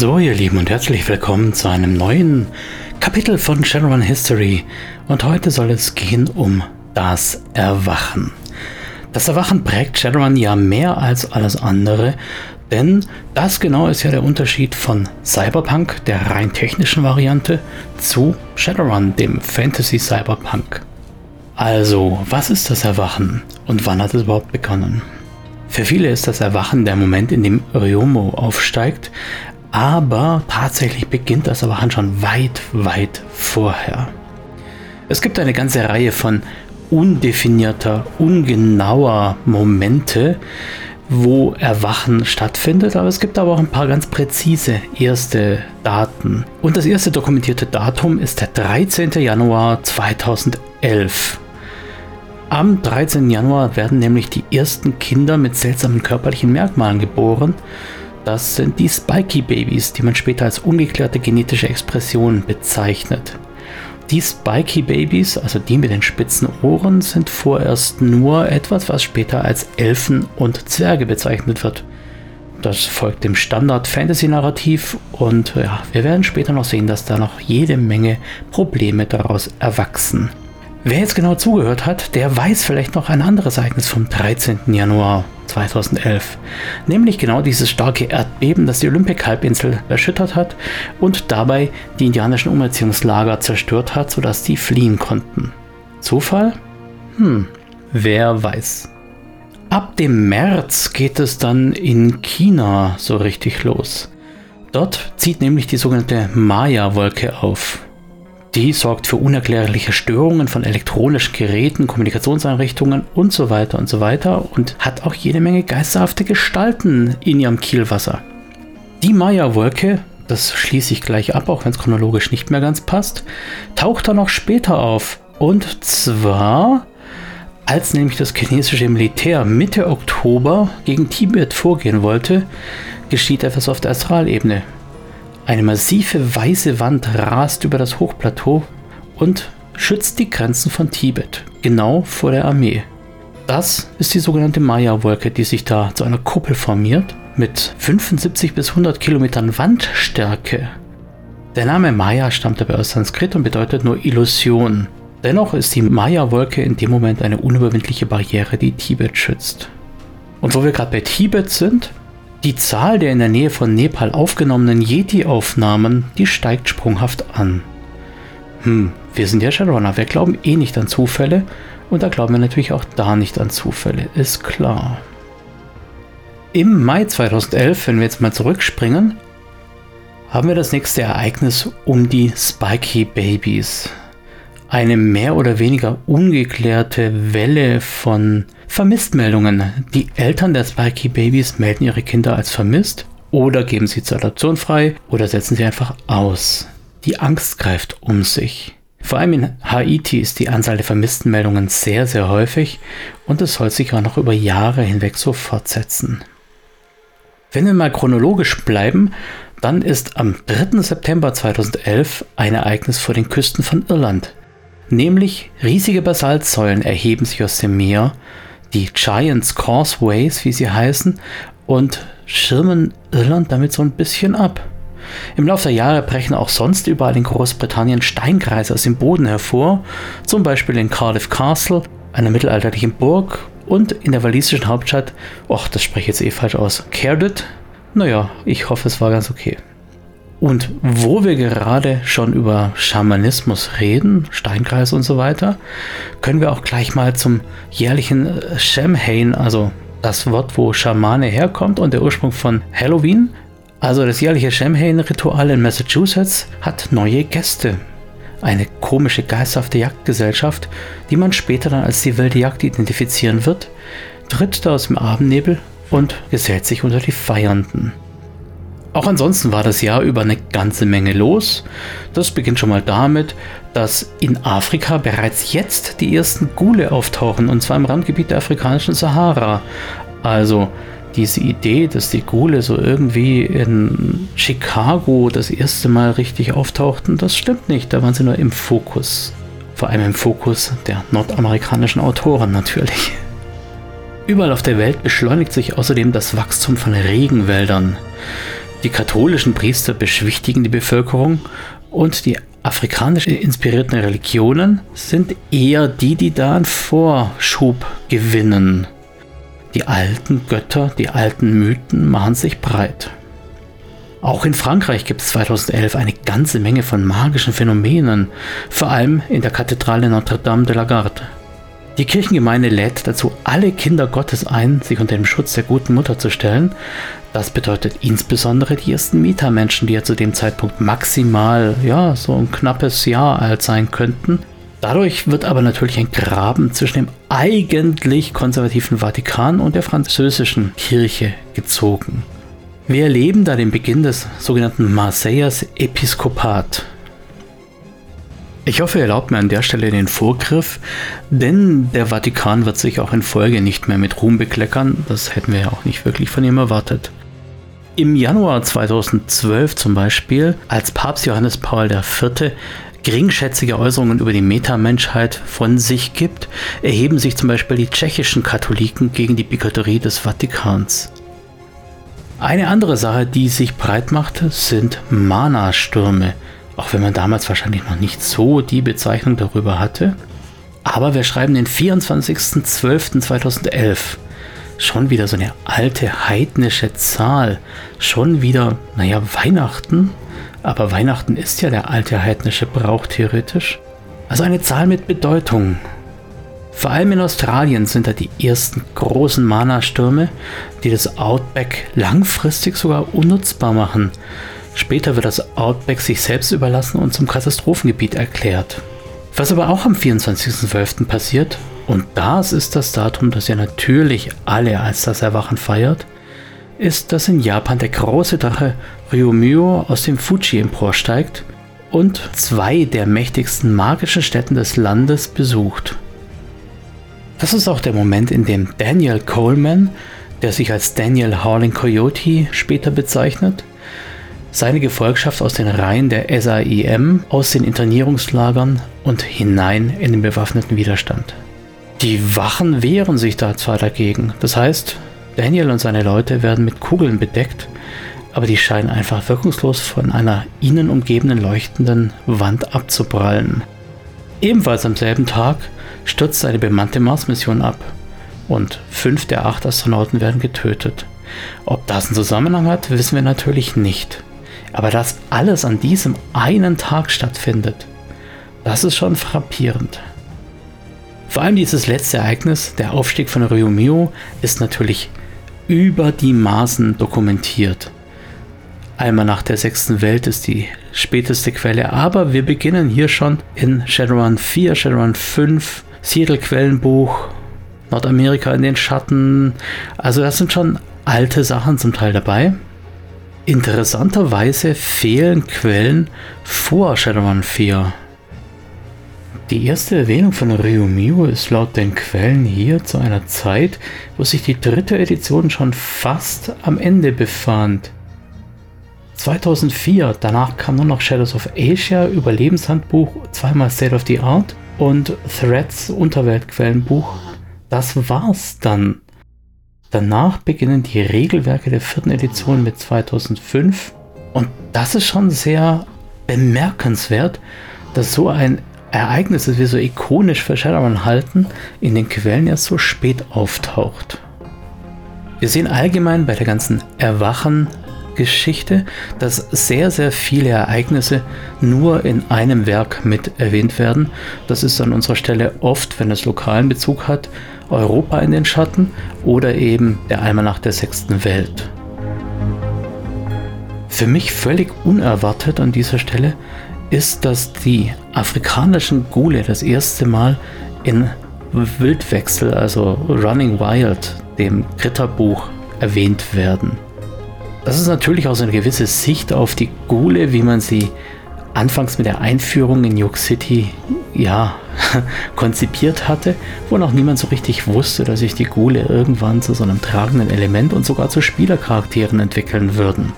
So, ihr Lieben, und herzlich willkommen zu einem neuen Kapitel von Shadowrun History. Und heute soll es gehen um das Erwachen. Das Erwachen prägt Shadowrun ja mehr als alles andere, denn das genau ist ja der Unterschied von Cyberpunk, der rein technischen Variante, zu Shadowrun, dem Fantasy Cyberpunk. Also, was ist das Erwachen und wann hat es überhaupt begonnen? Für viele ist das Erwachen der Moment, in dem Ryomo aufsteigt, aber tatsächlich beginnt das Erwachen schon weit, weit vorher. Es gibt eine ganze Reihe von undefinierter, ungenauer Momente, wo Erwachen stattfindet, aber es gibt aber auch ein paar ganz präzise erste Daten. Und das erste dokumentierte Datum ist der 13. Januar 2011. Am 13. Januar werden nämlich die ersten Kinder mit seltsamen körperlichen Merkmalen geboren. Das sind die Spiky Babies, die man später als ungeklärte genetische Expression bezeichnet. Die Spiky Babies, also die mit den spitzen Ohren, sind vorerst nur etwas, was später als Elfen und Zwerge bezeichnet wird. Das folgt dem Standard-Fantasy-Narrativ und ja, wir werden später noch sehen, dass da noch jede Menge Probleme daraus erwachsen. Wer jetzt genau zugehört hat, der weiß vielleicht noch ein anderes Ereignis vom 13. Januar 2011. Nämlich genau dieses starke Erdbeben, das die Olympic-Halbinsel erschüttert hat und dabei die indianischen Umerziehungslager zerstört hat, sodass die fliehen konnten. Zufall? Hm, wer weiß. Ab dem März geht es dann in China so richtig los. Dort zieht nämlich die sogenannte Maya-Wolke auf. Die sorgt für unerklärliche Störungen von elektronischen Geräten, Kommunikationseinrichtungen und so weiter und so weiter und hat auch jede Menge geisterhafte Gestalten in ihrem Kielwasser. Die Maya-Wolke, das schließe ich gleich ab, auch wenn es chronologisch nicht mehr ganz passt, taucht dann noch später auf. Und zwar, als nämlich das chinesische Militär Mitte Oktober gegen Tibet vorgehen wollte, geschieht etwas auf der Astralebene. Eine massive weiße Wand rast über das Hochplateau und schützt die Grenzen von Tibet, genau vor der Armee. Das ist die sogenannte Maya-Wolke, die sich da zu einer Kuppel formiert mit 75 bis 100 Kilometern Wandstärke. Der Name Maya stammt dabei aus Sanskrit und bedeutet nur Illusion. Dennoch ist die Maya-Wolke in dem Moment eine unüberwindliche Barriere, die Tibet schützt. Und wo wir gerade bei Tibet sind, die Zahl der in der Nähe von Nepal aufgenommenen Yeti-Aufnahmen, die steigt sprunghaft an. Hm, wir sind ja Shadowrunner, wir glauben eh nicht an Zufälle und da glauben wir natürlich auch da nicht an Zufälle, ist klar. Im Mai 2011, wenn wir jetzt mal zurückspringen, haben wir das nächste Ereignis um die Spiky Babies. Eine mehr oder weniger ungeklärte Welle von Vermisstmeldungen. Die Eltern der Spiky Babys melden ihre Kinder als vermisst oder geben sie zur Adoption frei oder setzen sie einfach aus. Die Angst greift um sich. Vor allem in Haiti ist die Anzahl der vermissten Meldungen sehr, sehr häufig und es soll sich auch noch über Jahre hinweg so fortsetzen. Wenn wir mal chronologisch bleiben, dann ist am 3. September 2011 ein Ereignis vor den Küsten von Irland. Nämlich riesige Basaltsäulen erheben sich aus dem Meer die Giants Causeways, wie sie heißen, und schirmen Irland damit so ein bisschen ab. Im Laufe der Jahre brechen auch sonst überall in Großbritannien Steinkreise aus dem Boden hervor, zum Beispiel in Cardiff Castle, einer mittelalterlichen Burg, und in der walisischen Hauptstadt, och, das spreche ich jetzt eh falsch aus, Cardiff. Naja, ich hoffe, es war ganz okay. Und wo wir gerade schon über Schamanismus reden, Steinkreis und so weiter, können wir auch gleich mal zum jährlichen äh, Samhain, also das Wort, wo Schamane herkommt und der Ursprung von Halloween, also das jährliche Samhain-Ritual in Massachusetts, hat neue Gäste. Eine komische geisterhafte Jagdgesellschaft, die man später dann als die wilde Jagd identifizieren wird, tritt da aus dem Abendnebel und gesellt sich unter die Feiernden. Auch ansonsten war das Jahr über eine ganze Menge los. Das beginnt schon mal damit, dass in Afrika bereits jetzt die ersten Gule auftauchen, und zwar im Randgebiet der afrikanischen Sahara. Also diese Idee, dass die Gule so irgendwie in Chicago das erste Mal richtig auftauchten, das stimmt nicht. Da waren sie nur im Fokus. Vor allem im Fokus der nordamerikanischen Autoren natürlich. Überall auf der Welt beschleunigt sich außerdem das Wachstum von Regenwäldern. Die katholischen Priester beschwichtigen die Bevölkerung und die afrikanisch inspirierten Religionen sind eher die, die da einen Vorschub gewinnen. Die alten Götter, die alten Mythen machen sich breit. Auch in Frankreich gibt es 2011 eine ganze Menge von magischen Phänomenen, vor allem in der Kathedrale Notre-Dame de la Garde. Die Kirchengemeinde lädt dazu alle Kinder Gottes ein, sich unter dem Schutz der guten Mutter zu stellen. Das bedeutet insbesondere die ersten Mietermenschen, die ja zu dem Zeitpunkt maximal, ja, so ein knappes Jahr alt sein könnten. Dadurch wird aber natürlich ein Graben zwischen dem eigentlich konservativen Vatikan und der französischen Kirche gezogen. Wir erleben da den Beginn des sogenannten Marseilles Episkopat. Ich hoffe, ihr erlaubt mir an der Stelle den Vorgriff, denn der Vatikan wird sich auch in Folge nicht mehr mit Ruhm bekleckern. Das hätten wir ja auch nicht wirklich von ihm erwartet. Im Januar 2012 zum Beispiel, als Papst Johannes Paul IV. geringschätzige Äußerungen über die Metamenschheit von sich gibt, erheben sich zum Beispiel die tschechischen Katholiken gegen die Bigotterie des Vatikans. Eine andere Sache, die sich breit macht, sind Mana-Stürme auch wenn man damals wahrscheinlich noch nicht so die Bezeichnung darüber hatte. Aber wir schreiben den 24.12.2011. Schon wieder so eine alte heidnische Zahl. Schon wieder, naja, Weihnachten. Aber Weihnachten ist ja der alte heidnische Brauch theoretisch. Also eine Zahl mit Bedeutung. Vor allem in Australien sind da die ersten großen Mana-Stürme, die das Outback langfristig sogar unnutzbar machen. Später wird das Outback sich selbst überlassen und zum Katastrophengebiet erklärt. Was aber auch am 24.12. passiert, und das ist das Datum, das ja natürlich alle als das Erwachen feiert, ist, dass in Japan der große Drache Ryumyo aus dem Fuji emporsteigt und zwei der mächtigsten magischen Städten des Landes besucht. Das ist auch der Moment, in dem Daniel Coleman, der sich als Daniel Howling Coyote später bezeichnet, seine Gefolgschaft aus den Reihen der SAIM aus den Internierungslagern und hinein in den bewaffneten Widerstand. Die Wachen wehren sich da zwar dagegen, das heißt, Daniel und seine Leute werden mit Kugeln bedeckt, aber die scheinen einfach wirkungslos von einer ihnen umgebenen leuchtenden Wand abzuprallen. Ebenfalls am selben Tag stürzt eine bemannte Mars-Mission ab und fünf der acht Astronauten werden getötet. Ob das einen Zusammenhang hat, wissen wir natürlich nicht. Aber dass alles an diesem einen Tag stattfindet, das ist schon frappierend. Vor allem dieses letzte Ereignis, der Aufstieg von Ryumio, ist natürlich über die Maßen dokumentiert. Einmal nach der sechsten Welt ist die späteste Quelle, aber wir beginnen hier schon in Shadowrun 4, Shadowrun 5, Seattle Quellenbuch, Nordamerika in den Schatten. Also das sind schon alte Sachen zum Teil dabei. Interessanterweise fehlen Quellen vor Shadowrun 4. Die erste Erwähnung von Ryumio ist laut den Quellen hier zu einer Zeit, wo sich die dritte Edition schon fast am Ende befand. 2004, danach kam nur noch Shadows of Asia, Überlebenshandbuch, zweimal State of the Art und Threads Unterweltquellenbuch. Das war's dann. Danach beginnen die Regelwerke der vierten Edition mit 2005 und das ist schon sehr bemerkenswert, dass so ein Ereignis, das wir so ikonisch für Shadowrun halten, in den Quellen erst so spät auftaucht. Wir sehen allgemein bei der ganzen Erwachen-Geschichte, dass sehr, sehr viele Ereignisse nur in einem Werk mit erwähnt werden. Das ist an unserer Stelle oft, wenn es lokalen Bezug hat, Europa in den Schatten oder eben der Almanach der sechsten Welt. Für mich völlig unerwartet an dieser Stelle ist, dass die afrikanischen Gule das erste Mal in Wildwechsel, also Running Wild, dem Ritterbuch, erwähnt werden. Das ist natürlich auch so eine gewisse Sicht auf die Gule, wie man sie anfangs mit der Einführung in York City ja, konzipiert hatte, wo noch niemand so richtig wusste, dass sich die Ghule irgendwann zu so einem tragenden Element und sogar zu Spielercharakteren entwickeln würden.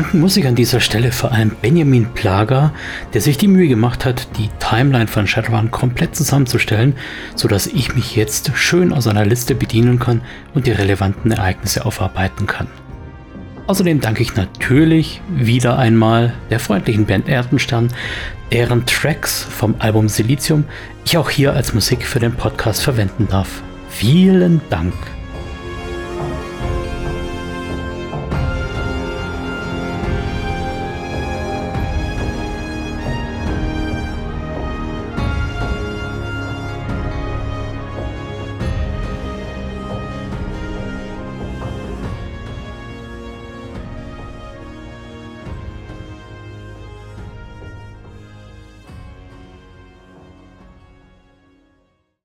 Danken muss ich an dieser Stelle vor allem Benjamin Plager, der sich die Mühe gemacht hat, die Timeline von Shadowrun komplett zusammenzustellen, sodass ich mich jetzt schön aus einer Liste bedienen kann und die relevanten Ereignisse aufarbeiten kann. Außerdem danke ich natürlich wieder einmal der freundlichen Band Erdenstern, deren Tracks vom Album Silizium ich auch hier als Musik für den Podcast verwenden darf. Vielen Dank!